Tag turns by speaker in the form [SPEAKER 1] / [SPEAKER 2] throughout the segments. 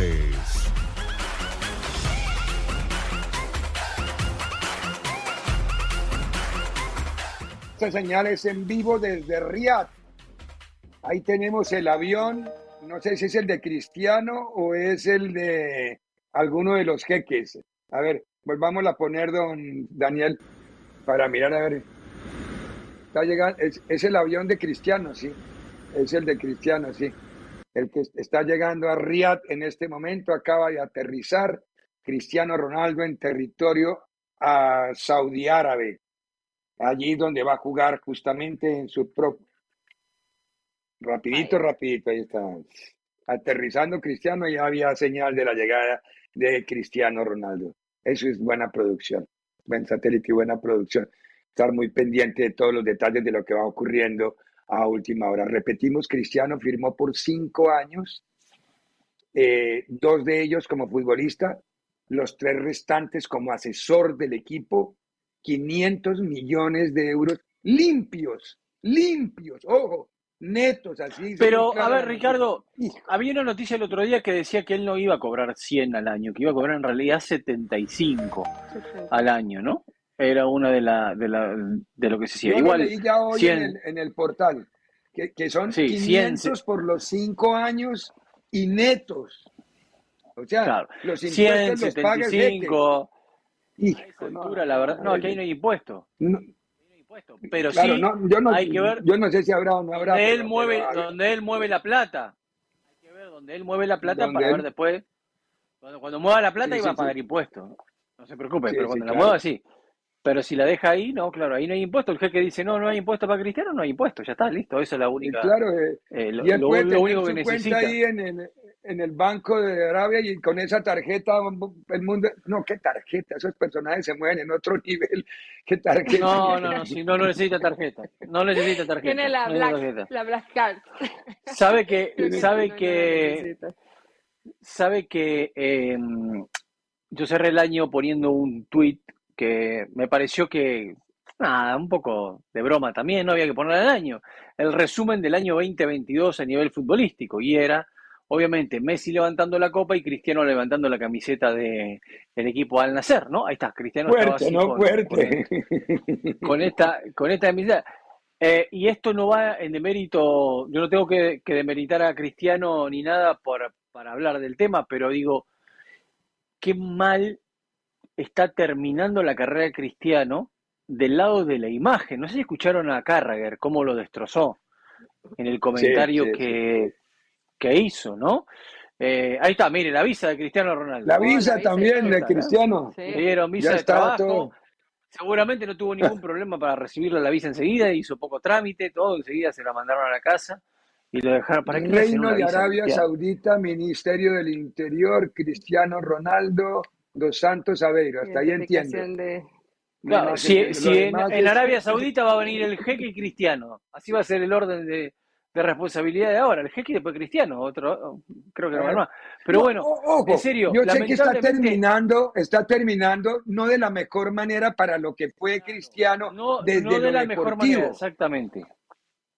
[SPEAKER 1] Deportes.
[SPEAKER 2] Estas señales en vivo desde Riyadh. Ahí tenemos el avión, no sé si es el de Cristiano o es el de alguno de los jeques. A ver, volvamos a poner, don Daniel, para mirar a ver. Está llegando, es el avión de Cristiano, sí. Es el de Cristiano, sí el que está llegando a Riyadh en este momento, acaba de aterrizar Cristiano Ronaldo en territorio a Saudi Árabe, allí donde va a jugar justamente en su propio... Rapidito, rapidito, ahí está. Aterrizando Cristiano, ya había señal de la llegada de Cristiano Ronaldo. Eso es buena producción, buen satélite y buena producción. Estar muy pendiente de todos los detalles de lo que va ocurriendo a última hora. Repetimos, Cristiano firmó por cinco años, eh, dos de ellos como futbolista, los tres restantes como asesor del equipo, 500 millones de euros limpios, limpios, ojo, netos, así.
[SPEAKER 3] Pero, a ver, Ricardo, había una noticia el otro día que decía que él no iba a cobrar 100 al año, que iba a cobrar en realidad 75 al año, ¿no? Era una de, la, de, la, de lo que se decía. Igual,
[SPEAKER 2] leí ya hoy en, el, portal, que, que son 500 por los 5 años y netos. O sea, los impuestos 100, 75.
[SPEAKER 3] Hijo, la verdad. No, aquí no hay impuesto.
[SPEAKER 2] No,
[SPEAKER 3] pero sí,
[SPEAKER 2] yo no, hay que ver. Yo no sé si habrá o no habrá.
[SPEAKER 3] Donde, él, mueve, donde él mueve la plata. Hay que ver donde él mueve la plata para ver después. Cuando, cuando mueva la plata, iba a pagar impuestos. No se preocupe, pero cuando la mueva, sí. Pero si la deja ahí, no, claro, ahí no hay impuesto. El jefe dice, no, no hay impuesto para cristiano, no hay impuesto, ya está, listo, eso es la única.
[SPEAKER 2] Claro, eh, eh lo, lo, único que necesita. ahí en el, en el Banco de Arabia y con esa tarjeta, el mundo. No, qué tarjeta, esos personajes se mueven en otro nivel. ¿Qué tarjeta?
[SPEAKER 3] No, no, no, si no, no necesita tarjeta. No necesita tarjeta.
[SPEAKER 4] Tiene la, black, la Black Card.
[SPEAKER 3] Sabe que, sabe que, sabe que eh, yo cerré el año poniendo un tweet que me pareció que, nada, un poco de broma también, no había que poner el año, el resumen del año 2022 a nivel futbolístico, y era, obviamente, Messi levantando la copa y Cristiano levantando la camiseta del equipo al nacer, ¿no? Ahí está, Cristiano
[SPEAKER 2] fuerte, no fuerte.
[SPEAKER 3] Con, esta, con esta camiseta. Eh, y esto no va en demérito, yo no tengo que, demeritar a Cristiano ni nada por, para hablar del tema, pero digo, qué mal está terminando la carrera de Cristiano del lado de la imagen. No sé si escucharon a Carragher cómo lo destrozó en el comentario que, que, hizo, ¿no? Eh, ahí está, mire, la visa de Cristiano Ronaldo.
[SPEAKER 2] La visa también de Cristiano.
[SPEAKER 3] Le dieron visa de trabajo. Seguramente no tuvo ningún problema para recibirle la visa enseguida, hizo poco trámite, todo, enseguida se la mandaron a la casa y lo dejaron para que
[SPEAKER 2] Reino de Arabia Saudita, Ministerio del Interior, Cristiano Ronaldo, Dos Santos Aveiro, hasta ahí entiendo.
[SPEAKER 3] si, en, Arabia Saudita va a venir el jeque y cristiano, así va a ser el orden de, responsabilidad de ahora, el jeque y después cristiano, otro, creo que no más. Pero bueno, en serio,
[SPEAKER 2] yo sé que está terminando, está terminando no de la mejor manera para lo que fue cristiano
[SPEAKER 3] no, desde no de la mejor manera, exactamente.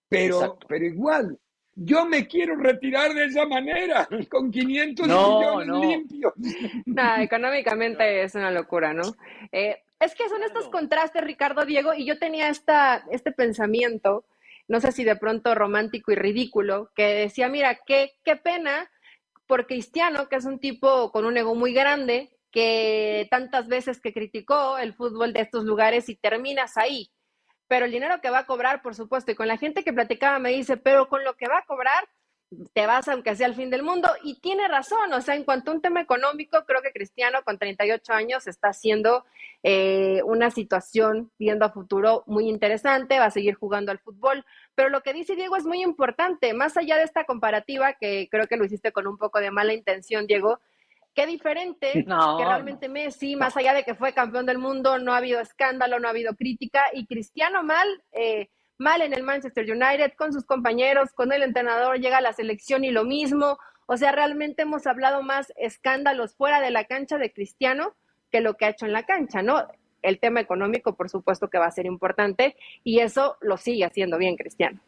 [SPEAKER 2] Pero, pero igual, yo me quiero retirar de esa manera, con 500 millones limpios.
[SPEAKER 4] No, económicamente es una locura, ¿no? Eh, es que son estos contrastes, Ricardo Diego, y yo tenía esta, este pensamiento, no sé si de pronto romántico y ridículo, que decía, mira, qué, qué pena por Cristiano, que es un tipo con un ego muy grande, que tantas veces que criticó el fútbol de estos lugares y terminas ahí pero el dinero que va a cobrar, por supuesto, y con la gente que platicaba me dice, pero con lo que va a cobrar, te vas aunque sea el fin del mundo. Y tiene razón, o sea, en cuanto a un tema económico, creo que Cristiano con 38 años está haciendo eh, una situación viendo a futuro muy interesante, va a seguir jugando al fútbol. Pero lo que dice Diego es muy importante, más allá de esta comparativa, que creo que lo hiciste con un poco de mala intención, Diego, Qué diferente que realmente Messi, más allá de que fue campeón del mundo, no ha habido escándalo, no ha habido crítica, y Cristiano mal, eh, mal en el Manchester United, con sus compañeros, con el entrenador, llega a la selección y lo mismo. O sea, realmente hemos hablado más escándalos fuera de la cancha de Cristiano que lo que ha hecho en la cancha, ¿no? El tema económico, por supuesto que va a ser importante, y eso lo sigue haciendo bien Cristiano.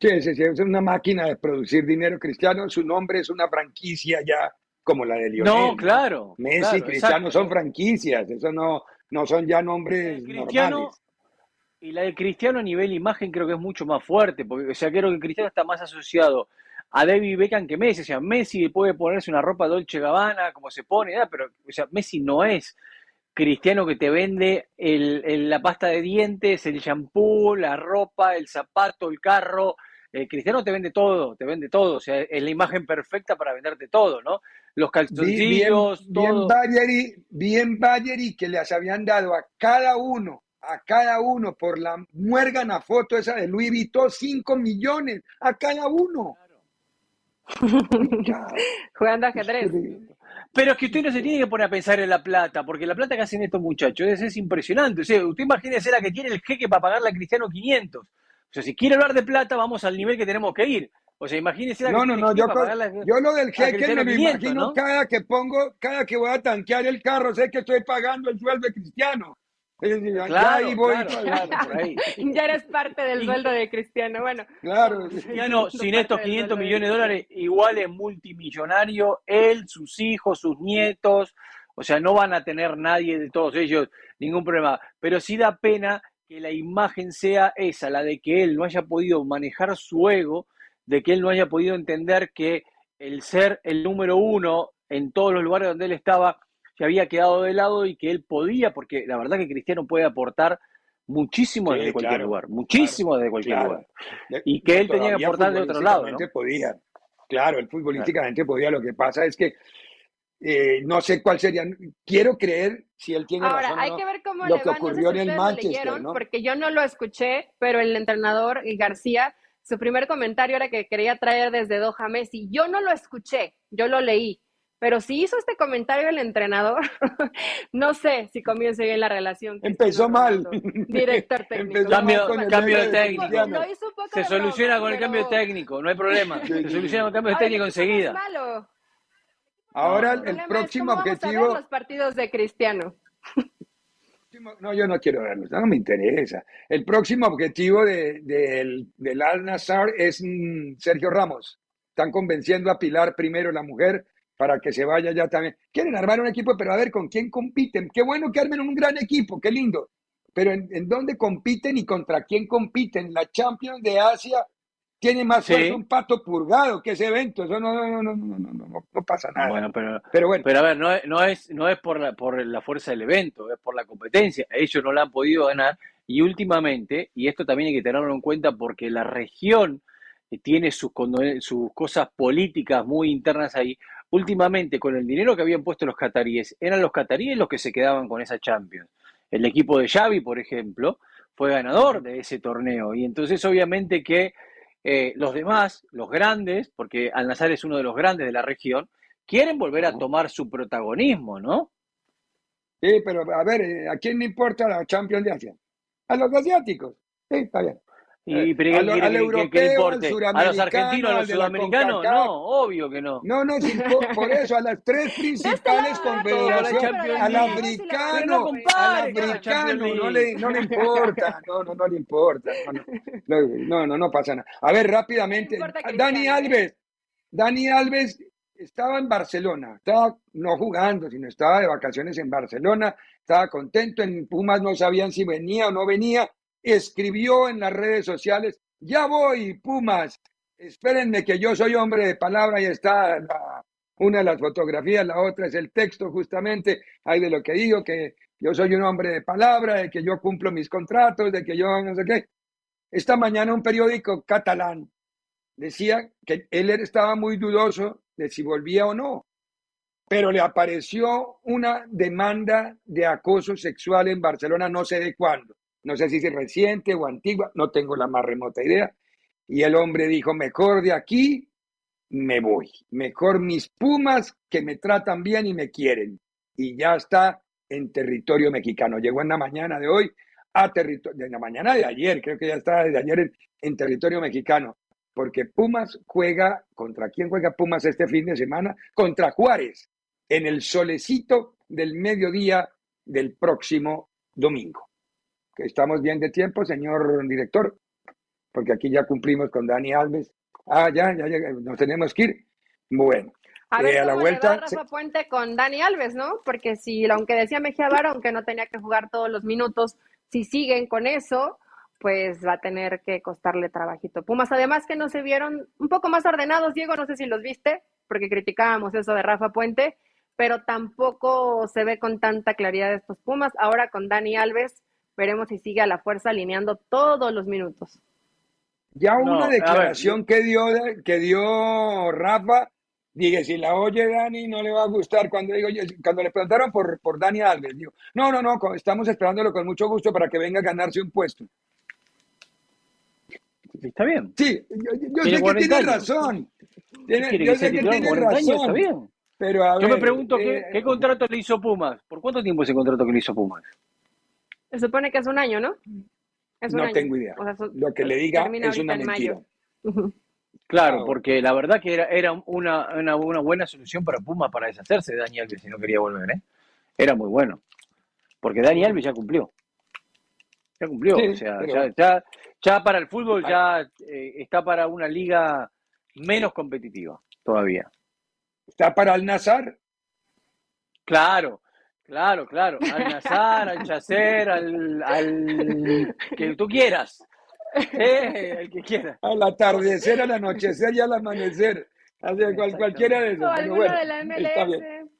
[SPEAKER 2] Sí, sí, sí, es una máquina de producir dinero cristiano, su nombre es una franquicia ya como la de Lionel.
[SPEAKER 3] No, claro.
[SPEAKER 2] Messi, Cristiano son franquicias, eso no, no son ya nombres Cristiano,
[SPEAKER 3] Y la de Cristiano a nivel imagen creo que es mucho más fuerte, porque o sea, creo que Cristiano está más asociado a David Beckham que Messi. O sea, Messi puede ponerse una ropa Dolce Gabbana como se pone, pero o sea, Messi no es Cristiano que te vende el, la pasta de dientes, el shampoo, la ropa, el zapato, el carro. El Cristiano te vende todo, te vende todo. O sea, es la imagen perfecta para venderte todo, ¿no? Los calzoncillos,
[SPEAKER 2] bien, Bien Bayeri, que les habían dado a cada uno, a cada uno por la muérgana foto esa de Louis Vuitton, 5 millones a cada uno.
[SPEAKER 4] Jugando ajedrez.
[SPEAKER 3] Pero es que usted no se tiene que poner a pensar en la plata, porque la plata que hacen estos muchachos es, es impresionante. O sea, usted imagínese la que tiene el jeque para pagarle a Cristiano 500. O sea, si quiere hablar de plata, vamos al nivel que tenemos que ir. O sea, imagínese.
[SPEAKER 2] No, no, no, yo, yo lo del jeque me lo imagino cada que pongo, cada que voy a tanquear el carro, sé que estoy pagando el sueldo de Cristiano.
[SPEAKER 3] Claro, ya ahí voy.
[SPEAKER 4] ya eres parte del sueldo de Cristiano. Bueno,
[SPEAKER 2] claro.
[SPEAKER 3] Cristiano, sin estos 500 millones de dólares, igual es multimillonario, él, sus hijos, sus nietos. O sea, no van a tener nadie de todos ellos ningún problema. Pero sí da pena que la imagen sea esa, la de que él no haya podido manejar su ego de que él no haya podido entender que el ser el número uno en todos los lugares donde él estaba se había quedado de lado y que él podía, porque la verdad que Cristiano puede aportar muchísimo desde cualquier lugar, muchísimo desde cualquier lugar. Y que él tenía que aportar de otro lado. ¿no?
[SPEAKER 2] podía, claro, él futbolísticamente podía. Lo que pasa es que eh, no sé cuál sería. Quiero creer si él tiene
[SPEAKER 4] Ahora, hay que ver cómo lo que ocurrió en el Manchester, porque yo no lo escuché, pero el entrenador García su primer comentario era que quería traer desde Doha Messi. Yo no lo escuché, yo lo leí. Pero si hizo este comentario el entrenador, no sé si comienza bien la relación.
[SPEAKER 2] Empezó mal.
[SPEAKER 4] Director técnico.
[SPEAKER 3] cambio, cambio de técnico. Se soluciona con el cambio técnico, no hay problema. Se soluciona con el cambio de técnico enseguida.
[SPEAKER 2] Ahora el, próximo objetivo.
[SPEAKER 4] los partidos de Cristiano.
[SPEAKER 2] No, yo no quiero verlos, no me interesa. El próximo objetivo de, del Al Nazar es mm, Sergio Ramos. Están convenciendo a Pilar primero, la mujer, para que se vaya ya también. Quieren armar un equipo, pero a ver con quién compiten. Qué bueno que armen un gran equipo, qué lindo. Pero ¿en, en dónde compiten y contra quién compiten? La Champions de Asia tiene más fuerza un pato purgado que ese evento. Eso no, no, no, no, no, no, pasa nada.
[SPEAKER 3] Bueno, pero, pero, bueno. pero a ver, no es, no es, no es por, la, por la fuerza del evento, es por la competencia. Ellos no la han podido ganar y últimamente, y esto también hay que tenerlo en cuenta porque la región tiene sus, sus cosas políticas muy internas ahí, últimamente con el dinero que habían puesto los cataríes, eran los cataríes los que se quedaban con esa Champions. El equipo de Xavi, por ejemplo, fue ganador de ese torneo y entonces obviamente que eh, los demás, los grandes, porque Al-Nazar es uno de los grandes de la región, quieren volver a tomar su protagonismo, ¿no?
[SPEAKER 2] Sí, pero a ver, eh, ¿a quién le importa la Champions de Asia? A los asiáticos. Sí, está bien.
[SPEAKER 3] Y,
[SPEAKER 2] Eh,
[SPEAKER 3] pero
[SPEAKER 2] a
[SPEAKER 3] ¿qué
[SPEAKER 2] lo- al
[SPEAKER 3] que- que- que
[SPEAKER 2] europeo, al?
[SPEAKER 3] ¿A los
[SPEAKER 2] suramericano,
[SPEAKER 3] argentinos, a
[SPEAKER 2] al
[SPEAKER 3] los sudamericanos? No, obvio que no.
[SPEAKER 2] No, no, por, por eso, a las tres principales confederaciones, al africano, al africano, no le, no le importa, no, no, no le importa, no, no, no, no, pasa nada. A ver, rápidamente,
[SPEAKER 4] No
[SPEAKER 2] Dani. Alves, Dani Alves estaba en Barcelona, estaba no jugando, sino estaba de vacaciones en Barcelona, estaba contento, en Pumas no sabían si venía o no venía, escribió en las redes sociales, ya voy, Pumas, espérenme que yo soy hombre de palabra y está una de las fotografías, la otra es el texto justamente, hay de lo que digo, que yo soy un hombre de palabra, de que yo cumplo mis contratos, de que yo no sé qué. Esta mañana un periódico catalán decía que él estaba muy dudoso de si volvía o no, pero le apareció una demanda de acoso sexual en Barcelona, no sé de cuándo, no sé si es reciente o antigua, no tengo la más remota idea, y el hombre dijo, mejor de aquí me voy, mejor mis Pumas que me tratan bien y me quieren, y ya está en territorio mexicano, llegó en la mañana de hoy a territorio, en la mañana de ayer, creo que ya está desde ayer en, en territorio mexicano, porque Pumas juega, ¿contra quién juega Pumas este fin de semana? Contra Juárez, en el solecito del mediodía del próximo domingo. Estamos bien de tiempo, señor director, porque aquí ya cumplimos con Dani Alves. Ah, ya, ya, ya nos tenemos que ir. Bueno,
[SPEAKER 4] A ver
[SPEAKER 2] eh, a la
[SPEAKER 4] cómo le va
[SPEAKER 2] vuelta.
[SPEAKER 4] Rafa Puente con Dani Alves, ¿no? Porque si, aunque decía Mejía Barón que no tenía que jugar todos los minutos, si siguen con eso, pues va a tener que costarle trabajito. Pumas, además que no se vieron un poco más ordenados, Diego, no sé si los viste, porque criticábamos eso de Rafa Puente, pero tampoco se ve con tanta claridad estos Pumas. Ahora con Dani Alves, veremos si sigue a la fuerza alineando todos los minutos.
[SPEAKER 2] Ya
[SPEAKER 3] No,
[SPEAKER 2] una
[SPEAKER 3] a ver,
[SPEAKER 2] declaración que dio, que dio Rafa, dije, si la oye Dani no le va a gustar. Cuando, digo, cuando le preguntaron por, por Dani Alves, digo, no, no, no, estamos esperándolo con mucho gusto para que venga a ganarse un puesto.
[SPEAKER 3] Está bien.
[SPEAKER 2] Sí, yo, yo- sé que
[SPEAKER 3] 40
[SPEAKER 2] tiene
[SPEAKER 3] años.
[SPEAKER 2] razón.
[SPEAKER 3] ¿Qué
[SPEAKER 2] Tiene- yo
[SPEAKER 3] que
[SPEAKER 2] sé que tiene
[SPEAKER 3] 40 años? Está
[SPEAKER 2] razón.
[SPEAKER 3] bien.
[SPEAKER 2] Pero a
[SPEAKER 3] Yo me
[SPEAKER 2] ver,
[SPEAKER 3] pregunto,
[SPEAKER 2] eh,
[SPEAKER 3] ¿qué, qué contrato le hizo Pumas? ¿Por cuánto tiempo ese contrato que le hizo Pumas?
[SPEAKER 4] Se supone que es un año, ¿no? Es un
[SPEAKER 2] No
[SPEAKER 4] año.
[SPEAKER 2] tengo idea.
[SPEAKER 4] O sea, son-
[SPEAKER 2] Lo que le diga es una mentira.
[SPEAKER 4] mayo.
[SPEAKER 3] Claro, porque la verdad que era, era una, una, una buena solución para Pumas para deshacerse de Dani Alves si no quería volver, ¿eh? Era muy bueno. Porque Dani Alves ya cumplió. Ya cumplió.
[SPEAKER 2] Sí,
[SPEAKER 3] o sea,
[SPEAKER 2] pero-
[SPEAKER 3] ya, ya, ya para el fútbol ya eh, está para una liga menos competitiva todavía.
[SPEAKER 2] Está para el Nazar.
[SPEAKER 3] Claro, claro, claro. Al Nazar, al Chacer, al, al que tú quieras. Eh, el que quiera.
[SPEAKER 2] Al atardecer, al anochecer y al amanecer. Hacia cual- cualquiera de esos.
[SPEAKER 4] O
[SPEAKER 2] pero
[SPEAKER 4] alguno
[SPEAKER 2] bueno,
[SPEAKER 4] de la. MLS.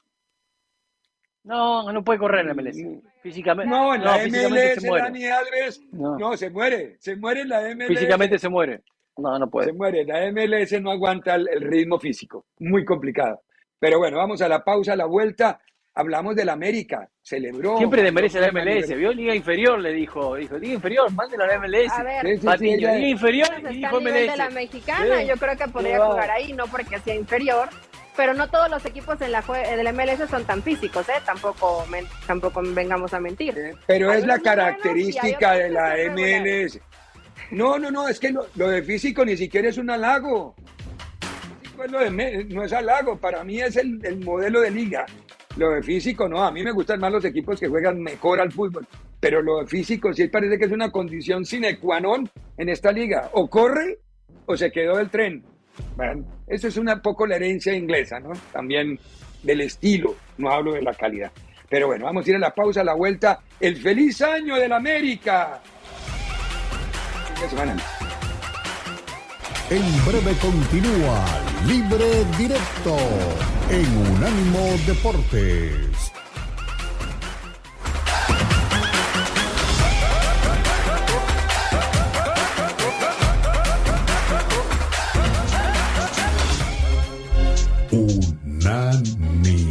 [SPEAKER 3] No, no puede correr en la MLS. Físicamente,
[SPEAKER 2] No, en la
[SPEAKER 3] físicamente
[SPEAKER 2] MLS,
[SPEAKER 3] se muere.
[SPEAKER 2] Dani Alves,
[SPEAKER 3] No.
[SPEAKER 2] no. se muere, se muere en la MLS.
[SPEAKER 3] Físicamente se muere. No, no
[SPEAKER 2] se
[SPEAKER 3] puede.
[SPEAKER 2] muere, la MLS no aguanta el, el ritmo físico, muy complicado. Pero bueno, vamos a la pausa, a la vuelta, hablamos del América, celebró.
[SPEAKER 3] Siempre desmerece la
[SPEAKER 2] mandó un
[SPEAKER 3] MLS. Vio Liga Inferior, le dijo. Dijo, Liga Inferior, mándela a la MLS.
[SPEAKER 4] A ver,
[SPEAKER 2] Sí, sí, sí,
[SPEAKER 3] Patiño,
[SPEAKER 2] ella-
[SPEAKER 3] Liga Inferior y
[SPEAKER 4] a
[SPEAKER 3] dijo
[SPEAKER 4] nivel de la
[SPEAKER 3] MLS.
[SPEAKER 4] mexicana,
[SPEAKER 3] Sí.
[SPEAKER 4] yo creo que podría jugar ahí, no porque sea inferior, pero no todos los equipos en la jue- de la MLS son tan físicos, ¿eh? Tampoco, men- tampoco vengamos a mentir.
[SPEAKER 2] Eh, Pero es la característica de la MLS. No, no, no, es que lo, lo de físico ni siquiera es un halago. Físico es lo de me- no es halago, para mí es el, el modelo de liga. Lo de físico no, a mí me gustan más los equipos que juegan mejor al fútbol, pero lo de físico sí parece que es una condición sine qua non en esta liga. O corre o se quedó del tren. Bueno, eso es una poco la herencia inglesa, ¿no? También del estilo, no hablo de la calidad. Pero bueno, vamos a ir a la pausa, a la vuelta. El feliz año del América.
[SPEAKER 1] En breve continúa Libre Directo en Unánimo Deportes. Unánimo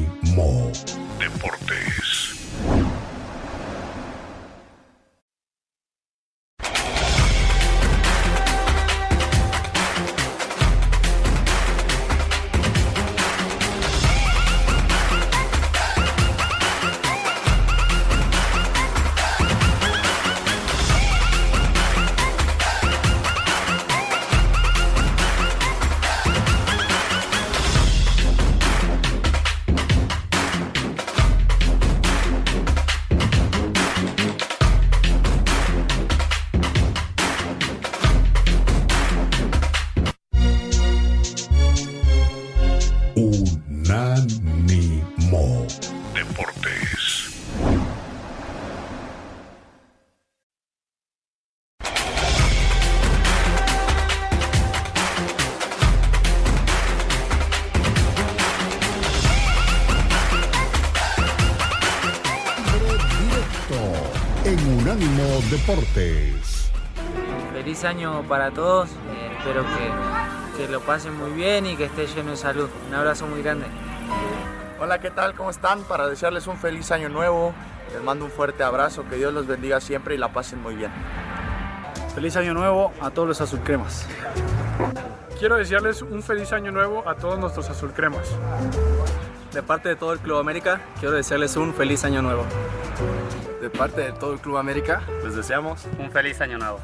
[SPEAKER 5] año para todos, eh, espero que, que lo pasen muy bien y que esté lleno de salud. Un abrazo muy grande.
[SPEAKER 6] Hola, ¿qué tal? ¿Cómo están? Para desearles un feliz año nuevo, les mando un fuerte abrazo, que Dios los bendiga siempre y la pasen muy bien.
[SPEAKER 7] Feliz año nuevo a todos los azulcremas.
[SPEAKER 8] Quiero desearles un feliz año nuevo a todos nuestros azulcremas.
[SPEAKER 9] De parte de todo el Club América, quiero desearles un feliz año nuevo.
[SPEAKER 10] De parte de todo el Club América, les deseamos
[SPEAKER 11] un feliz año nuevo.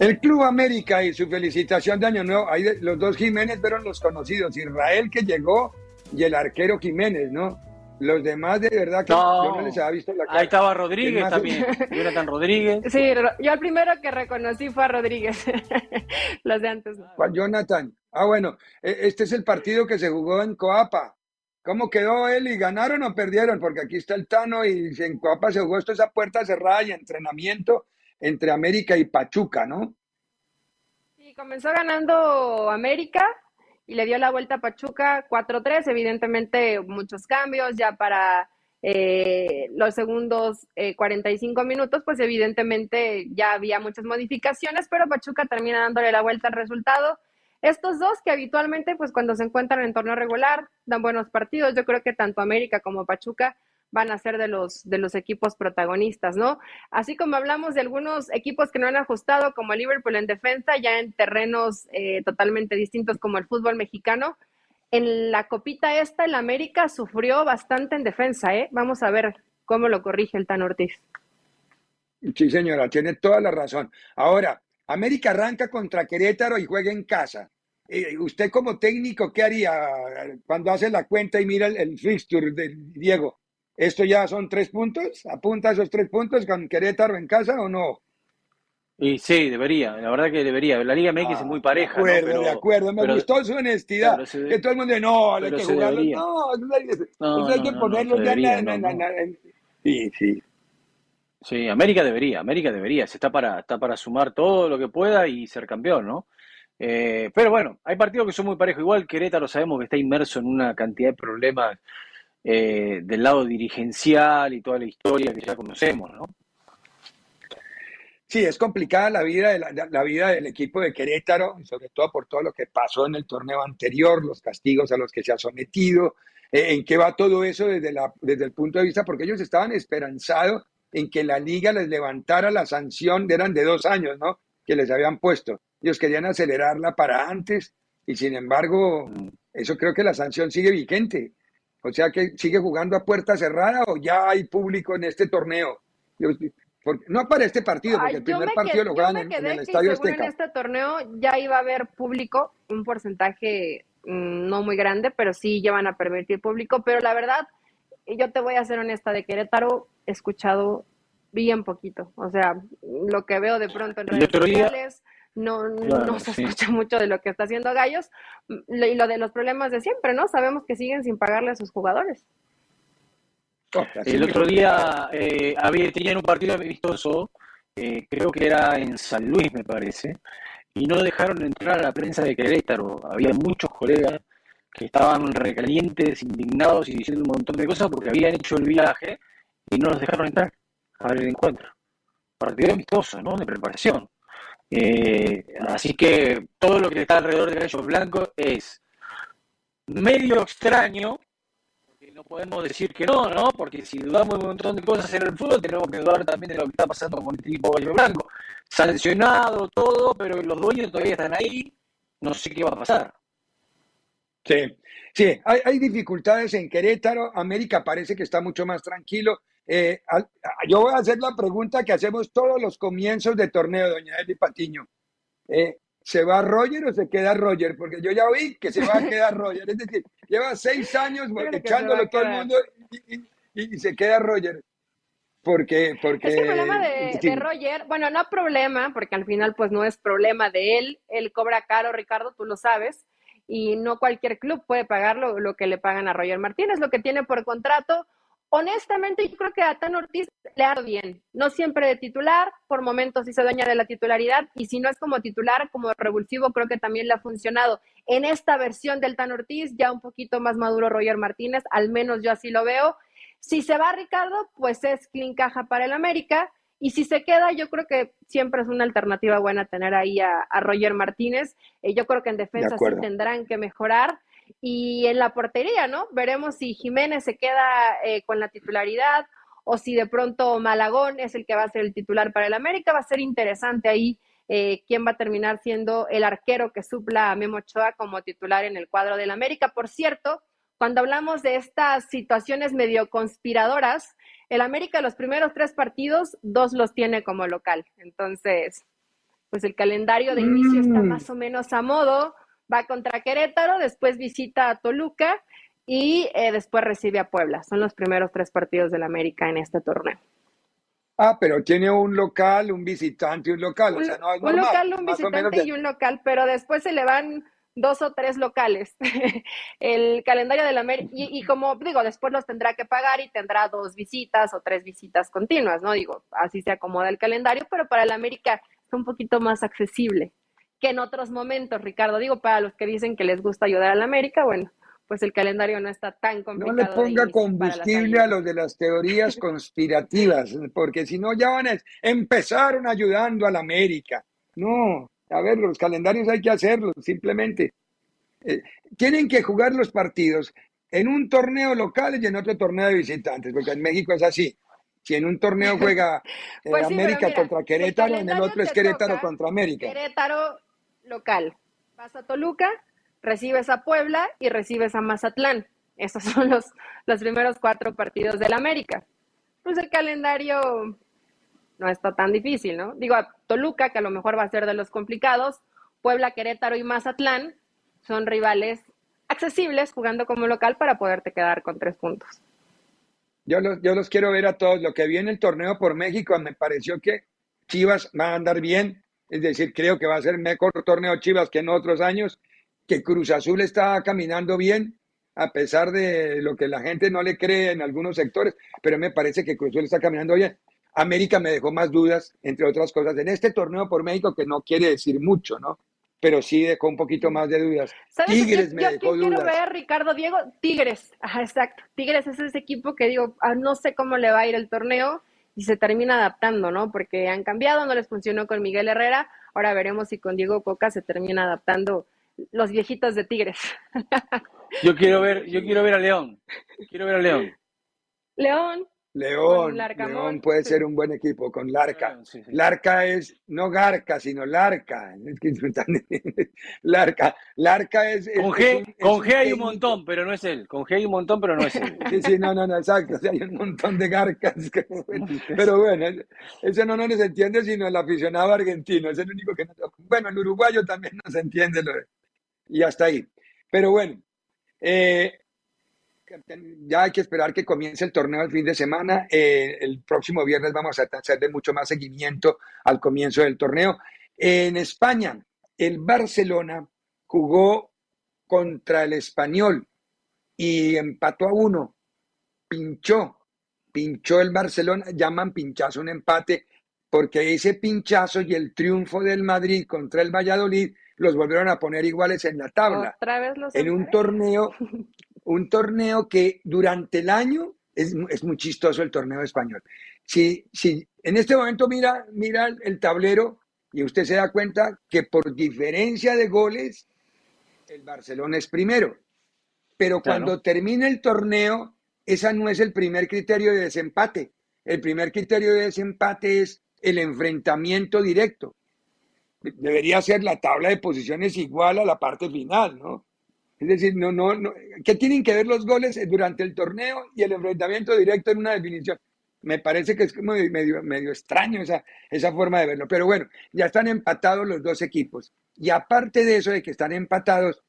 [SPEAKER 2] El Club América y su felicitación de Año Nuevo, ahí los dos Jiménez fueron los conocidos, Israel que llegó y el arquero Jiménez, ¿no? Los demás de verdad que
[SPEAKER 3] No.
[SPEAKER 2] yo no les había visto la cara.
[SPEAKER 3] Ahí estaba Rodríguez también. Jonathan Rodríguez.
[SPEAKER 4] Sí, yo el primero que reconocí fue a Rodríguez. Los de antes no.
[SPEAKER 2] ¿Cuál Jonathan? Ah, bueno, e- este es el partido que se jugó en Coapa. ¿Cómo quedó él? ¿Y ganaron o perdieron? Porque aquí está el Tano y en Coapa se jugó esto esa puerta cerrada y entrenamiento entre América y Pachuca, ¿no?
[SPEAKER 4] Sí, comenzó ganando América y le dio la vuelta a Pachuca 4-3, evidentemente muchos cambios ya para eh, los segundos eh, 45 minutos, pues evidentemente ya había muchas modificaciones, pero Pachuca termina dándole la vuelta al resultado. Estos dos que habitualmente, pues cuando se encuentran en torneo regular, dan buenos partidos. Yo creo que tanto América como Pachuca van a ser de los, de los equipos protagonistas, ¿no? Así como hablamos de algunos equipos que no han ajustado, como Liverpool en defensa, ya en terrenos eh, totalmente distintos como el fútbol mexicano. En la copita esta, el América sufrió bastante en defensa, ¿eh? Vamos a ver cómo lo corrige el Tan Ortiz.
[SPEAKER 2] Sí, señora, tiene toda la razón. Ahora, América arranca contra Querétaro y juega en casa. Eh, usted como técnico, ¿qué haría cuando hace la cuenta y mira el, el fixture de Diego? ¿Esto ya son tres puntos? ¿Apunta esos tres puntos con Querétaro en casa o no?
[SPEAKER 3] Y sí, debería, la verdad que debería. La Liga MX es muy pareja.
[SPEAKER 2] De acuerdo,
[SPEAKER 3] ¿no? Pero-
[SPEAKER 2] de acuerdo. Me
[SPEAKER 3] pero-
[SPEAKER 2] gustó su honestidad.
[SPEAKER 3] se-
[SPEAKER 2] que todo el mundo dice, no, hay que jugarlo. No, no hay,
[SPEAKER 3] No,
[SPEAKER 2] hay que ponerlo ya en- Sí, sí.
[SPEAKER 3] Sí, América debería, América debería, se está para, está para sumar todo lo que pueda y ser campeón, ¿no? Eh, pero bueno, hay partidos que son muy parejos. Igual Querétaro sabemos que está inmerso en una cantidad de problemas eh, del lado dirigencial y toda la historia que ya conocemos, ¿no?
[SPEAKER 2] Sí, es complicada la vida, de la, la vida del equipo de Querétaro, y sobre todo por todo lo que pasó en el torneo anterior, los castigos a los que se ha sometido, eh, en qué va todo eso desde, la, desde el punto de vista, porque ellos estaban esperanzados en que la liga les levantara la sanción, eran de dos años, ¿no? Que les habían puesto. Ellos querían acelerarla para antes, y sin embargo, eso creo que la sanción sigue vigente. O sea que sigue jugando a puerta cerrada o ya hay público en este torneo. Yo- porque- no para este partido, porque
[SPEAKER 4] Ay,
[SPEAKER 2] el primer
[SPEAKER 4] me
[SPEAKER 2] partido
[SPEAKER 4] quedé-
[SPEAKER 2] lo
[SPEAKER 4] me
[SPEAKER 2] en, en el
[SPEAKER 4] que
[SPEAKER 2] Estadio Azteca.
[SPEAKER 4] en este torneo ya iba a haber público, un porcentaje mm, no muy grande, pero sí ya van a permitir público. Pero la verdad, y yo te voy a ser honesta, de Querétaro he escuchado bien poquito. O sea, lo que veo de pronto en redes sociales, no,
[SPEAKER 3] Claro,
[SPEAKER 4] no se
[SPEAKER 3] sí.
[SPEAKER 4] escucha mucho de lo que está haciendo Gallos. Lo- Y lo de los problemas de siempre, ¿no? Sabemos que siguen sin pagarle a sus jugadores.
[SPEAKER 3] El otro día eh, había, tenían un partido amistoso, eh, creo que era en San Luis, me parece, y no dejaron entrar a la prensa de Querétaro. Había muchos colegas que estaban recalientes, indignados y diciendo un montón de cosas porque habían hecho el viaje y no los dejaron entrar a ver el encuentro. Partido amistoso, ¿no? De preparación. Eh, así que todo lo que está alrededor de Gallos Blancos es medio extraño, porque no podemos decir que no, ¿no? Porque si dudamos de un montón de cosas en el fútbol, tenemos que dudar también de lo que está pasando con el equipo Gallo Blanco. Sancionado todo, pero los dueños todavía están ahí, no sé qué va a pasar.
[SPEAKER 2] Sí, sí, hay dificultades en Querétaro. América parece que está mucho más tranquilo. Eh, al- yo voy a hacer la pregunta que hacemos todos los comienzos de torneo, doña Eli Patiño. Eh, ¿Se va Roger o se queda Roger? Porque yo ya oí que se va a quedar Roger. Es decir, lleva seis años echándolo todo el mundo y, y- y- y se queda Roger. Porque, porque
[SPEAKER 4] Es que el problema de,
[SPEAKER 2] sí,
[SPEAKER 4] de Roger, bueno, no problema, porque al final pues no es problema de él, él cobra caro, Ricardo, tú lo sabes, y no cualquier club puede pagar lo, lo que le pagan a Roger Martínez, lo que tiene por contrato. Honestamente, yo creo que a Tan Ortiz le ha bien. No siempre de titular, por momentos sí se dueña de la titularidad, y si no es como titular, como revulsivo, creo que también le ha funcionado. En esta versión del Tan Ortiz, ya un poquito más maduro Roger Martínez, al menos yo así lo veo. Si se va Ricardo, pues es clean caja para el América. Y si se queda, yo creo que siempre es una alternativa buena tener ahí a, Roger Martínez. Eh, yo creo que en defensa sí tendrán que mejorar y en la portería, ¿no? Veremos si Jiménez se queda eh, con la titularidad o si de pronto Malagón es el que va a ser el titular para el América. Va a ser interesante ahí eh, quién va a terminar siendo el arquero que supla a Memo Ochoa como titular en el cuadro del América. Por cierto, cuando hablamos de estas situaciones medio conspiradoras, el América los primeros tres partidos, dos los tiene como local. Entonces, pues el calendario de inicio está mm. más o menos a modo va contra Querétaro, después visita a Toluca y eh, después recibe a Puebla. Son los primeros tres partidos del América en este torneo.
[SPEAKER 2] Ah, pero tiene un local, un visitante y un local.
[SPEAKER 4] Un,
[SPEAKER 2] o sea, no es
[SPEAKER 4] un local, un visitante y un local, pero después se le van dos o tres locales. el calendario del América, y, y, como digo, después los tendrá que pagar y tendrá dos visitas o tres visitas continuas, ¿no? Digo, así se acomoda el calendario, pero para el América es un poquito más accesible que en otros momentos, Ricardo. Digo, para los que dicen que les gusta ayudar a la América, bueno, pues el calendario no está tan complicado.
[SPEAKER 2] No le ponga combustible a los de las teorías conspirativas, porque si no ya van a empezaron ayudando a la América. No, a ver, los calendarios hay que hacerlos, simplemente. Eh, tienen que jugar los partidos en un torneo local y en otro torneo de visitantes, porque en México es así. Si en un torneo juega eh, pues América contra Querétaro, en el otro es Querétaro contra América.
[SPEAKER 4] Querétaro local. Vas a Toluca, recibes a Puebla y recibes a Mazatlán. Esos son los, los primeros cuatro partidos del América. Pues el calendario no está tan difícil, ¿no? Digo, a Toluca, que a lo mejor va a ser de los complicados, Puebla, Querétaro y Mazatlán son rivales accesibles jugando como local para poderte quedar con tres puntos.
[SPEAKER 2] Yo los, yo los quiero ver a todos. Lo que vi en el torneo por México me pareció que Chivas va a andar bien. Es decir, creo que va a ser mejor torneo Chivas que en otros años, que Cruz Azul está caminando bien, a pesar de lo que la gente no le cree en algunos sectores, pero me parece que Cruz Azul está caminando bien. América me dejó más dudas, entre otras cosas, en este torneo por México, que no quiere decir mucho, ¿no? Pero sí dejó un poquito más de dudas.
[SPEAKER 4] Tigres me dejó dudas. quiero ver, Ricardo Diego, Tigres, Ajá, exacto. Tigres es ese equipo que digo, ah, no sé cómo le va a ir el torneo, y se termina adaptando, ¿no? Porque han cambiado, no les funcionó con Miguel Herrera, ahora veremos si con Diego Coca se termina adaptando los viejitos de Tigres.
[SPEAKER 3] Yo quiero ver, yo quiero ver a León. Quiero ver a León.
[SPEAKER 4] León,
[SPEAKER 2] León, León puede ser un buen equipo con Larca. Larca es no Garca, sino Larca. Larca, Larca es.
[SPEAKER 3] Con G, con G hay un montón, pero no es él. Con G hay un montón, pero no es él.
[SPEAKER 2] Sí, sí, no, no, no, exacto. hay un montón de Garcas. pero bueno, eso no, no se entiende sino el aficionado argentino. Es el único que no. Bueno, el uruguayo también no se entiende. y hasta ahí. Pero bueno, eh, ya hay que esperar que comience el torneo el fin de semana. Eh, el próximo viernes vamos a hacer de mucho más seguimiento al comienzo del torneo. En España, el Barcelona jugó contra el Español y empató a uno. Pinchó, pinchó el Barcelona, llaman pinchazo un empate, porque ese pinchazo y el triunfo del Madrid contra el Valladolid los volvieron a poner iguales en la tabla. en un torneo un torneo que durante el año es, muy chistoso el torneo español. Si, si en este momento mira, mira el tablero y usted se da cuenta que por diferencia de goles, el Barcelona es primero. Pero cuando termina el torneo, esa no es el primer criterio de desempate. El primer criterio de desempate es el enfrentamiento directo. Debería ser la tabla de posiciones igual a la parte final, ¿no? Es decir, no, no, no, ¿qué tienen que ver los goles durante el torneo y el enfrentamiento directo en una definición? Me parece que es medio, medio extraño esa, esa forma de verlo. Pero bueno, ya están empatados los dos equipos. Y aparte de eso, de que están empatados,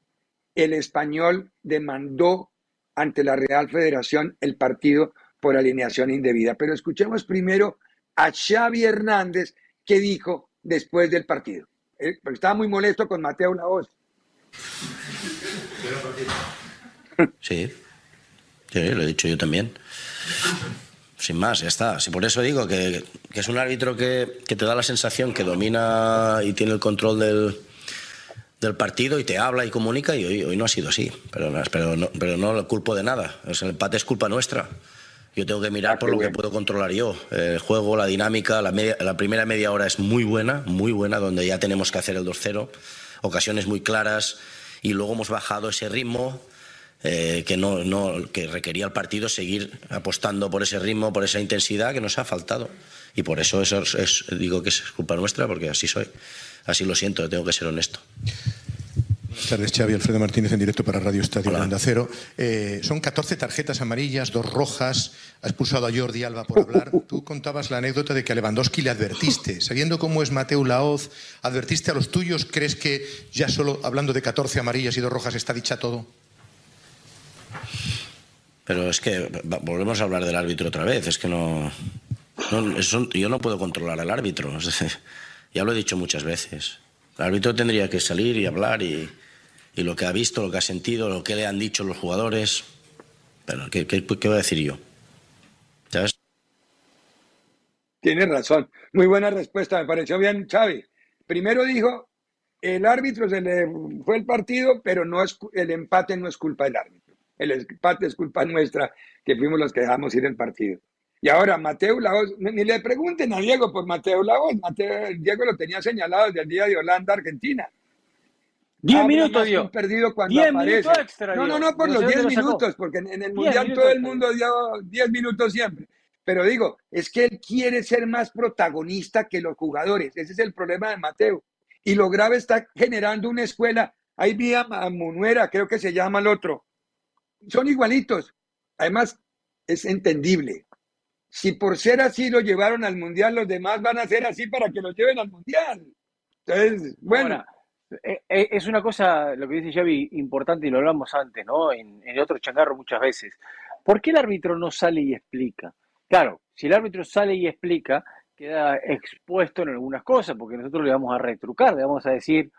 [SPEAKER 2] el español demandó ante la Real Federación el partido por alineación indebida. Pero escuchemos primero a Xavi Hernández, que dijo después del partido. Eh, estaba muy molesto con Mateo Laos.
[SPEAKER 11] Sí. Sí, lo he dicho yo también. Sin más, ya está. Si por eso digo que, que es un árbitro que, que, te da la sensación que domina y tiene el control del, del partido y te habla y comunica y hoy, hoy no ha sido así. Pero, pero, no, pero no lo culpo de nada. El empate es culpa nuestra. Yo tengo que mirar por lo que puedo controlar yo. El juego, la dinámica, la, media, la primera media hora es muy buena, muy buena, donde ya tenemos que hacer el 2-0. Ocasiones muy claras y luego hemos bajado ese ritmo eh, que, no, no, que requería el partido seguir apostando por ese ritmo, por esa intensidad que nos ha faltado. Y por eso eso es, digo que es culpa nuestra, porque así soy. Así lo siento, tengo que ser honesto.
[SPEAKER 12] Buenas tardes, Xavi. Alfredo Martínez en directo para Radio Estadio Onda Cero. Eh, son 14 tarjetas amarillas, dos rojas. Ha expulsado a Jordi Alba por hablar. Tú contabas la anécdota de que a Lewandowski le advertiste. Sabiendo cómo es Mateo Laoz, ¿advertiste a los tuyos? ¿Crees que ya solo hablando de 14 amarillas y dos rojas está dicha todo?
[SPEAKER 11] Pero es que volvemos a hablar del árbitro otra vez. Es que no. no eso, yo no puedo controlar al árbitro. ya lo he dicho muchas veces. El árbitro tendría que salir y hablar y, y, lo que ha visto, lo que ha sentido, lo que le han dicho los jugadores. Pero, ¿qué, qué, qué voy a decir yo? ¿Sabes?
[SPEAKER 2] Tienes razón. Muy buena respuesta. Me pareció bien, Xavi. Primero dijo, el árbitro se le fue el partido, pero no es, el empate no es culpa del árbitro el empate es culpa nuestra, que fuimos los que dejamos ir el partido. Y ahora Mateo Laos, ni le pregunten a Diego por Mateo Laos, Mateo, Diego lo tenía señalado desde el día de Holanda, Argentina.
[SPEAKER 3] Diez minutos dio.
[SPEAKER 2] perdido cuando aparece. Extra, no, no, no por los diez minutos, porque en, el Mundial todo el mundo dio diez minutos siempre. Pero digo, es que él quiere ser más protagonista que los jugadores. Ese es el problema de Mateo. Y lo grave está generando una escuela. Ahí vi a Munuera, creo que se llama el otro son igualitos. Además, es entendible. Si por ser así lo llevaron al mundial, los demás van a ser así para que lo lleven al mundial. Entonces, bueno.
[SPEAKER 3] Es una cosa, lo que dice Xavi, importante y lo hablamos antes, ¿no? En, en otro changarro muchas veces. ¿Por qué el árbitro no sale y explica? Claro, si el árbitro sale y explica, queda expuesto en algunas cosas, porque nosotros le vamos a retrucar, le vamos a decir,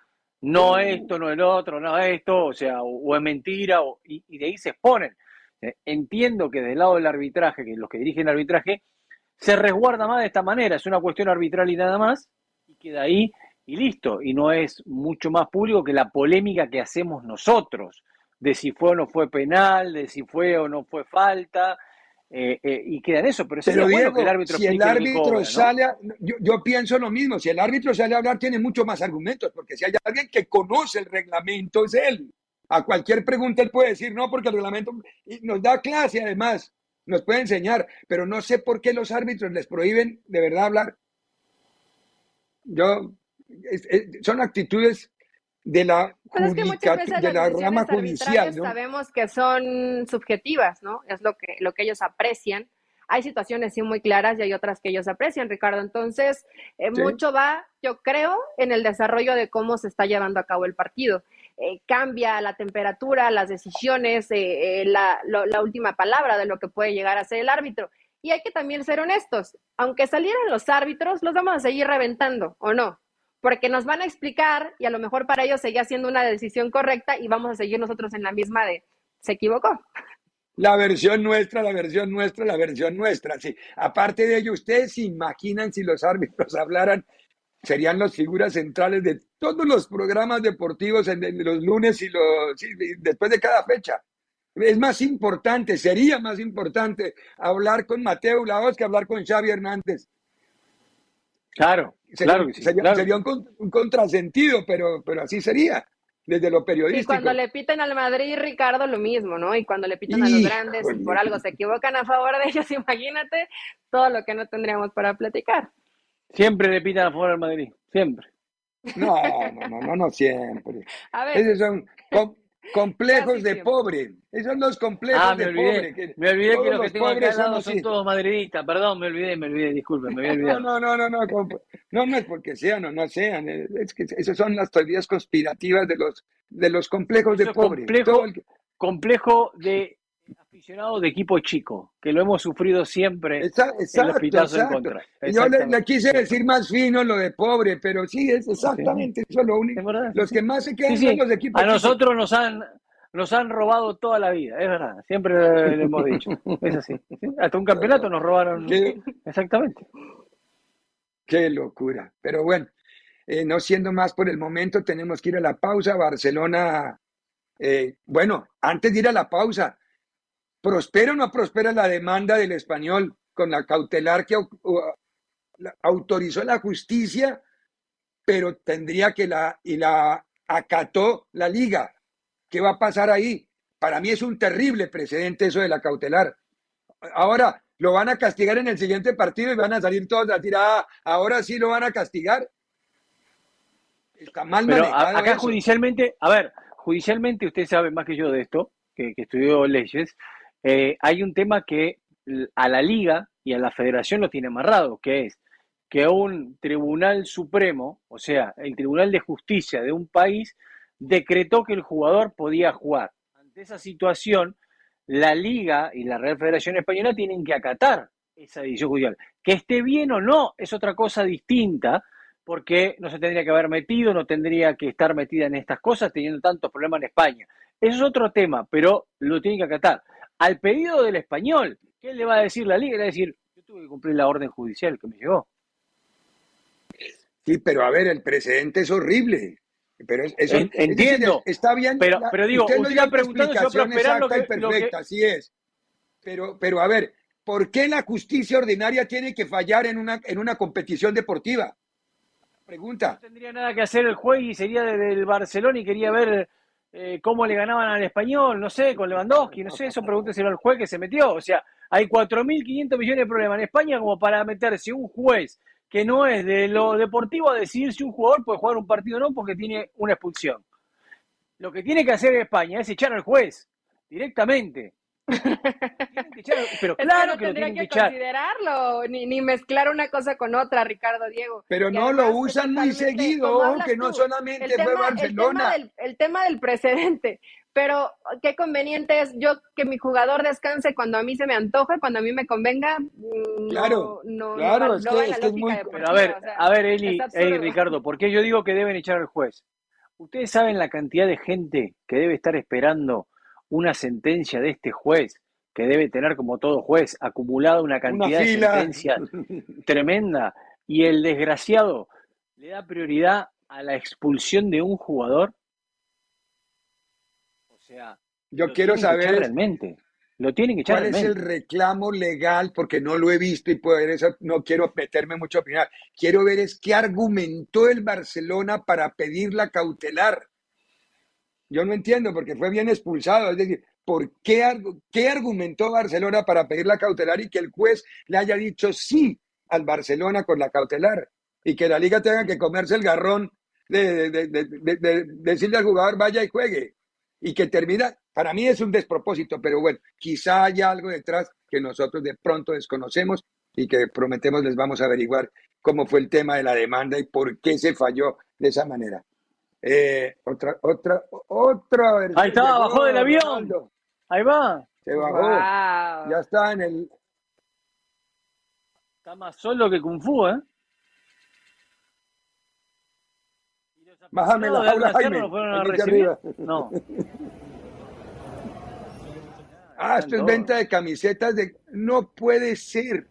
[SPEAKER 3] no esto, no el otro, no esto, o sea, o, es mentira, y, de ahí se exponen. Eh, entiendo que del lado del arbitraje, que los que dirigen el arbitraje, se resguarda más de esta manera, es una cuestión arbitral y nada más, y queda ahí y listo, y no es mucho más público que la polémica que hacemos nosotros, de si fue o no fue penal, de si fue o no fue falta, eh, eh, y queda en eso, pero,
[SPEAKER 2] pero bueno que el árbitro si el árbitro sale, yo, yo, pienso lo mismo, si el árbitro sale a hablar tiene mucho más argumentos, porque si hay alguien que conoce el reglamento es él. A cualquier pregunta él puede decir no, porque el reglamento nos da clase además, nos puede enseñar, pero no sé por qué los árbitros les prohíben de verdad hablar. Yo, son actitudes de la,
[SPEAKER 4] pues
[SPEAKER 2] de la rama judicial.
[SPEAKER 4] Sabemos que son subjetivas, ¿no? Es lo que, lo que ellos aprecian. Hay situaciones sí muy claras y hay otras que ellos aprecian, Ricardo. Entonces, eh, mucho va, yo creo, en el desarrollo de cómo se está llevando a cabo el partido. Eh, cambia la temperatura, las decisiones, eh, la, la última palabra de lo que puede llegar a ser el árbitro. Y hay que también ser honestos. Aunque salieran los árbitros, los vamos a seguir reventando, ¿o no? Porque nos van a explicar y a lo mejor para ellos seguía siendo una decisión correcta y vamos a seguir nosotros en la misma de se equivocó.
[SPEAKER 2] La versión nuestra, la versión nuestra, la versión nuestra. Sí. Aparte de ello, ustedes se imaginan si los árbitros hablaran, serían las figuras centrales de todos los programas deportivos en, los lunes y los después de cada fecha. Es más importante, sería más importante hablar con Mateo Laos que hablar con Xavi Hernández.
[SPEAKER 3] Claro,
[SPEAKER 2] sería,
[SPEAKER 3] claro,
[SPEAKER 2] sería, un, contrasentido, pero, pero así sería, desde lo periodístico.
[SPEAKER 4] Y cuando le piten al Madrid, Ricardo, lo mismo, ¿no? Y cuando le piten a los grandes y por algo se equivocan a favor de ellos, imagínate todo lo que no tendríamos para platicar.
[SPEAKER 3] Siempre le pitan a favor al Madrid, siempre.
[SPEAKER 2] No, no, no, no, no siempre. A ver. Esos son Complejos de pobre. Esos son los complejos ah, de pobre.
[SPEAKER 3] Me olvidé que los que tengo acá al lado son, todos madridistas. Perdón, me olvidé, me olvidé, disculpen, me
[SPEAKER 2] No, no, no, no, no, no, no es porque sean o no sean. Es que esas son las teorías conspirativas de los, de los complejos de pobre.
[SPEAKER 3] Complejo, complejo de aficionado de equipo chico, que lo hemos sufrido siempre
[SPEAKER 2] exacto, en los en contra. Yo le, quise decir más fino lo de pobre, pero sí, es exactamente eso lo único. Los que más se quedan son los equipos
[SPEAKER 3] A nosotros nos han nos han robado toda la vida, es verdad, siempre lo hemos dicho, es así. Hasta un campeonato nos robaron. Exactamente.
[SPEAKER 2] Qué locura. Pero bueno, eh, no siendo más por el momento, tenemos que ir a la pausa. Barcelona, eh, bueno, antes de ir a la pausa, ¿prospera o no prospera la demanda del español con la cautelar que autorizó la justicia, pero tendría que la, y la acató la liga? ¿Qué va a pasar ahí? Para mí es un terrible precedente eso de la cautelar. Ahora, lo van a castigar en el siguiente partido y van a salir todos a decir, ah, ahora sí lo van a castigar.
[SPEAKER 3] Está mal Pero acá judicialmente, a ver, judicialmente usted sabe más que yo de esto, que, estudió leyes, eh, hay un tema que a la liga y a la federación lo tiene amarrado, que es que un tribunal supremo, o sea, el tribunal de justicia de un país, decretó que el jugador podía jugar. Ante esa situación, la Liga y la Real Federación Española tienen que acatar esa decisión judicial. Que esté bien o no es otra cosa distinta, porque no se tendría que haber metido, no tendría que estar metida en estas cosas teniendo tantos problemas en España. Eso es otro tema, pero lo tienen que acatar. Al pedido del español, ¿qué le va a decir la Liga? Le va a decir, yo tuve que cumplir la orden judicial que me llegó.
[SPEAKER 2] Sí, pero a ver, el precedente es horrible. Pero eso,
[SPEAKER 3] Entiendo.
[SPEAKER 2] está bien.
[SPEAKER 3] Pero, pero digo, usted,
[SPEAKER 2] si exacta que, y perfecta, así es. Pero, pero a ver, ¿por qué la justicia ordinaria tiene que fallar en una, en una competición deportiva? Pregunta.
[SPEAKER 3] No tendría nada que hacer el juez y sería del Barcelona y quería ver eh, cómo le ganaban al español, no sé, con Lewandowski, no sé, eso pregúnteselo al juez que se metió. O sea, hay 4.500 millones de problemas en España como para meterse un juez que no es de lo deportivo a decidir si un jugador puede jugar un partido o no porque tiene una expulsión. Lo que tiene que hacer España es echar al juez directamente.
[SPEAKER 4] Pero claro que, no tendría que, considerarlo, ni, ni, mezclar una cosa con otra, Ricardo Diego.
[SPEAKER 2] Pero no lo usan muy seguido, que no solamente fue Barcelona.
[SPEAKER 4] el tema del precedente pero qué conveniente es yo que mi jugador descanse cuando a mí se me antoje, cuando a mí me convenga.
[SPEAKER 2] Mm, claro, no, claro, es que, es muy...
[SPEAKER 3] Pero a ver, a ver, Eli, Eli, Ricardo, ¿por qué yo digo que deben echar al juez? ¿Ustedes saben la cantidad de gente que debe estar esperando una sentencia de este juez, que debe tener, como todo juez, acumulada una cantidad de sentencias tremenda, y el desgraciado le da prioridad a la expulsión de un jugador
[SPEAKER 2] yo quiero saber
[SPEAKER 3] realmente. Lo tienen que echar
[SPEAKER 2] ¿Cuál es el reclamo legal? Porque no lo he visto y puedo eso, no quiero meterme mucho a opinar. Quiero ver es qué argumentó el Barcelona para pedir la cautelar. Yo no entiendo porque fue bien expulsado. Es decir, ¿por qué, qué argumentó Barcelona para pedir la cautelar y que el juez le haya dicho sí al Barcelona con la cautelar? Y que la liga tenga que comerse el garrón de decirle al jugador vaya y juegue y que termina, para mí es un despropósito, pero bueno, quizá haya algo detrás que nosotros de pronto desconocemos y que prometemos les vamos a averiguar cómo fue el tema de la demanda y por qué se falló de esa manera. Eh, otra, otra, otra.
[SPEAKER 3] Ahí está, bajó del avión. Ahí va.
[SPEAKER 2] Se bajó. Ya está en el.
[SPEAKER 3] Está más solo que Kung Fu, ¿eh?
[SPEAKER 2] Bájame la jaula, Jaime.
[SPEAKER 3] No.
[SPEAKER 2] ah, esto es venta de camisetas de... No puede ser.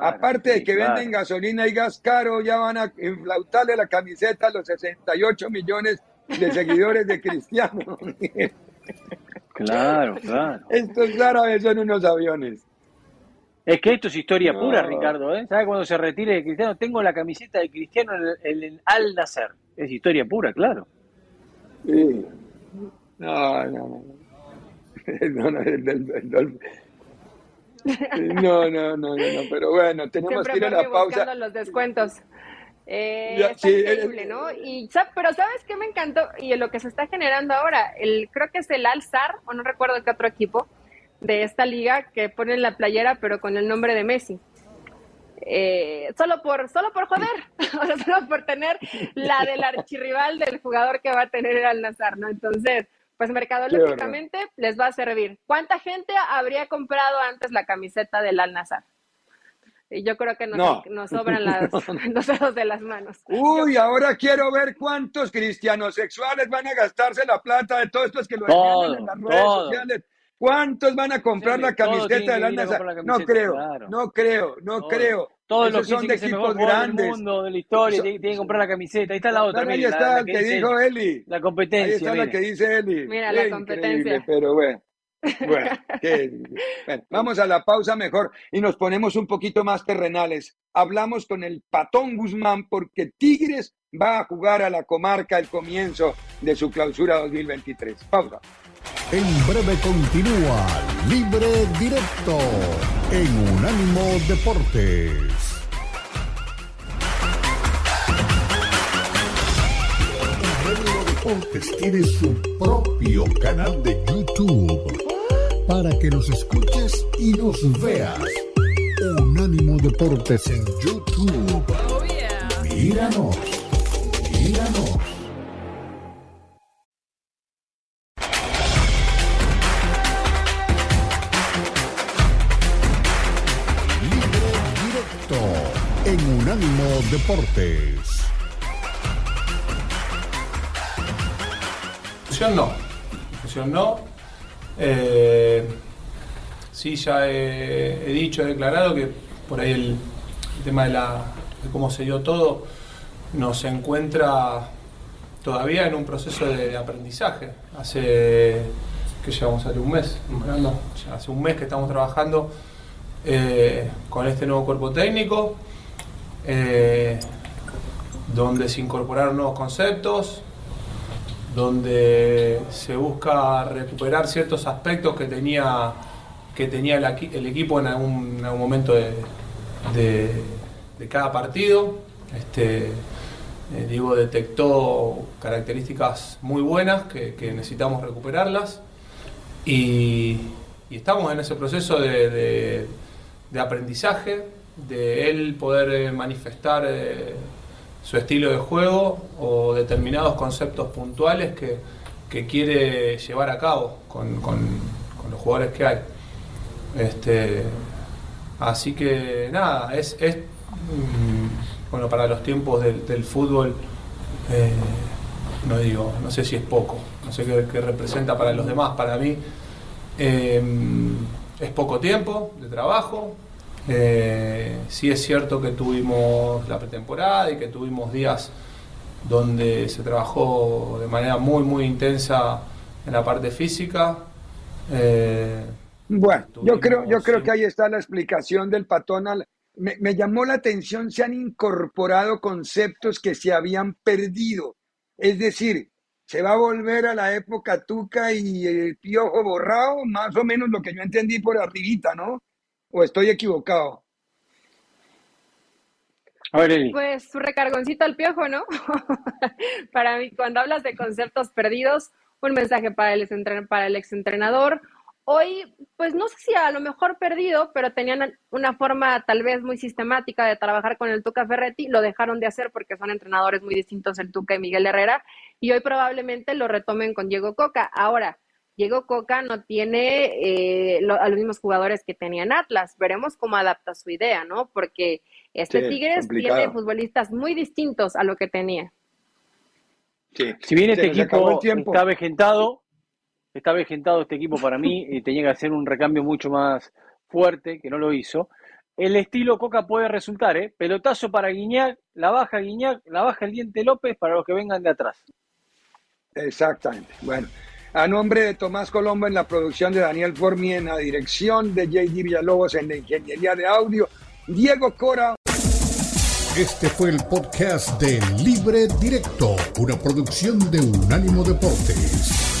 [SPEAKER 2] Aparte de que venden gasolina y gas caro, ya van a inflautarle la camiseta a los 68 millones de seguidores de Cristiano.
[SPEAKER 3] claro, claro.
[SPEAKER 2] Estos árabes son unos aviones.
[SPEAKER 3] Es que esto es historia pura, Ricardo. ¿eh? ¿Sabes cuando se retire de Cristiano? Tengo la camiseta de Cristiano en el, Al Nacer. Es historia pura, claro.
[SPEAKER 2] Sí. No, no, no. No, no, no, no, no, no, pero bueno, tenemos que ir a la pausa.
[SPEAKER 4] los descuentos. Eh, está increíble, ¿no? Y, pero ¿sabes qué me encantó? Y lo que se está generando ahora, el creo que es el Alzar, o no recuerdo qué otro equipo, de esta liga que ponen la playera pero con el nombre de Messi. Eh, solo por solo por joder, o sea, solo por tener la del archirrival del jugador que va a tener el Al-Nazar, ¿no? Entonces, pues mercadológicamente les va a servir. ¿Cuánta gente habría comprado antes la camiseta del Al-Nazar? yo creo que nos, nos sobran las, los dedos de las manos.
[SPEAKER 2] Uy, ahora quiero ver cuántos cristianos sexuales van a gastarse la plata de todos estos que lo todo, en las redes sociales. ¿Cuántos van a comprar la camiseta de la NASA? No creo, no creo, no creo.
[SPEAKER 3] Todos los son de equipos grandes. Del mundo, de la historia, tienen que comprar la camiseta. Ahí está la otra.
[SPEAKER 2] ahí está la, que, dijo Eli.
[SPEAKER 3] La competencia. Ahí
[SPEAKER 2] está la que dice Eli.
[SPEAKER 4] Mira la competencia.
[SPEAKER 2] Pero bueno. Bueno, vamos a la pausa mejor y nos ponemos un poquito más terrenales. Hablamos con el Patón Guzmán porque Tigres va a jugar a la comarca el comienzo de su clausura 2023. Pausa.
[SPEAKER 1] En breve continúa Libre Directo en Unánimo Deportes. Unánimo Deportes tiene su propio canal de YouTube para que nos escuches y nos veas. Unánimo Deportes en YouTube. Oh, míranos, míranos. Deportes.
[SPEAKER 13] No. Fusión no eh, sí, ya he, dicho, he declarado que por ahí el, tema de, la, cómo se dio todo nos encuentra todavía en un proceso de, aprendizaje. Hace, que llevamos hace un mes, hace un mes que estamos trabajando eh, con este nuevo cuerpo técnico, eh, donde se incorporaron nuevos conceptos, donde se busca recuperar ciertos aspectos que tenía, que tenía el, equipo en algún, momento de, cada partido. Este, eh, Diego detectó características muy buenas que, necesitamos recuperarlas y, estamos en ese proceso de, aprendizaje, de él poder eh, manifestar eh, su estilo de juego o determinados conceptos puntuales que, quiere llevar a cabo con, los jugadores que hay. Este, así que nada, es, mm, bueno para los tiempos del, fútbol, eh, no digo, no sé si es poco, no sé qué, representa para los demás, para mí es poco tiempo de trabajo, eh, sí es cierto que tuvimos la pretemporada y que tuvimos días donde se trabajó de manera muy, muy intensa en la parte física.
[SPEAKER 2] Eh, bueno, yo creo, yo creo que ahí está la explicación del patón. Me, me, llamó la atención, se han incorporado conceptos que se habían perdido. Es decir, se va a volver a la época Tuca y el piojo borrado, más o menos lo que yo entendí por arribita, ¿no? ¿O estoy equivocado?
[SPEAKER 4] A ver, Pues su recargoncito al piojo, ¿no? para mí, cuando hablas de conceptos perdidos, un mensaje para el, para el exentrenador. Hoy, pues no sé si a lo mejor perdido, pero tenían una forma tal vez muy sistemática de trabajar con el Tuca Ferretti, lo dejaron de hacer porque son entrenadores muy distintos el Tuca y Miguel Herrera, y hoy probablemente lo retomen con Diego Coca. Ahora, Diego Coca no tiene eh, a los mismos jugadores que tenían Atlas. Veremos cómo adapta su idea, ¿no? Porque este Tigres tiene futbolistas muy distintos a lo que tenía.
[SPEAKER 3] Si bien este equipo está vejentado, está vejentado este equipo para mí, y tenía que hacer un recambio mucho más fuerte, que no lo hizo. El estilo Coca puede resultar, ¿eh? Pelotazo para Guiñac, la baja Guiñac, la baja el diente López para los que vengan de atrás.
[SPEAKER 2] Exactamente. Bueno, a nombre de Tomás Colombo en la producción de Daniel Formi en la dirección de JD Villalobos en la ingeniería de audio, Diego Cora.
[SPEAKER 1] Este fue el podcast de Libre Directo, una producción de Unánimo Deportes.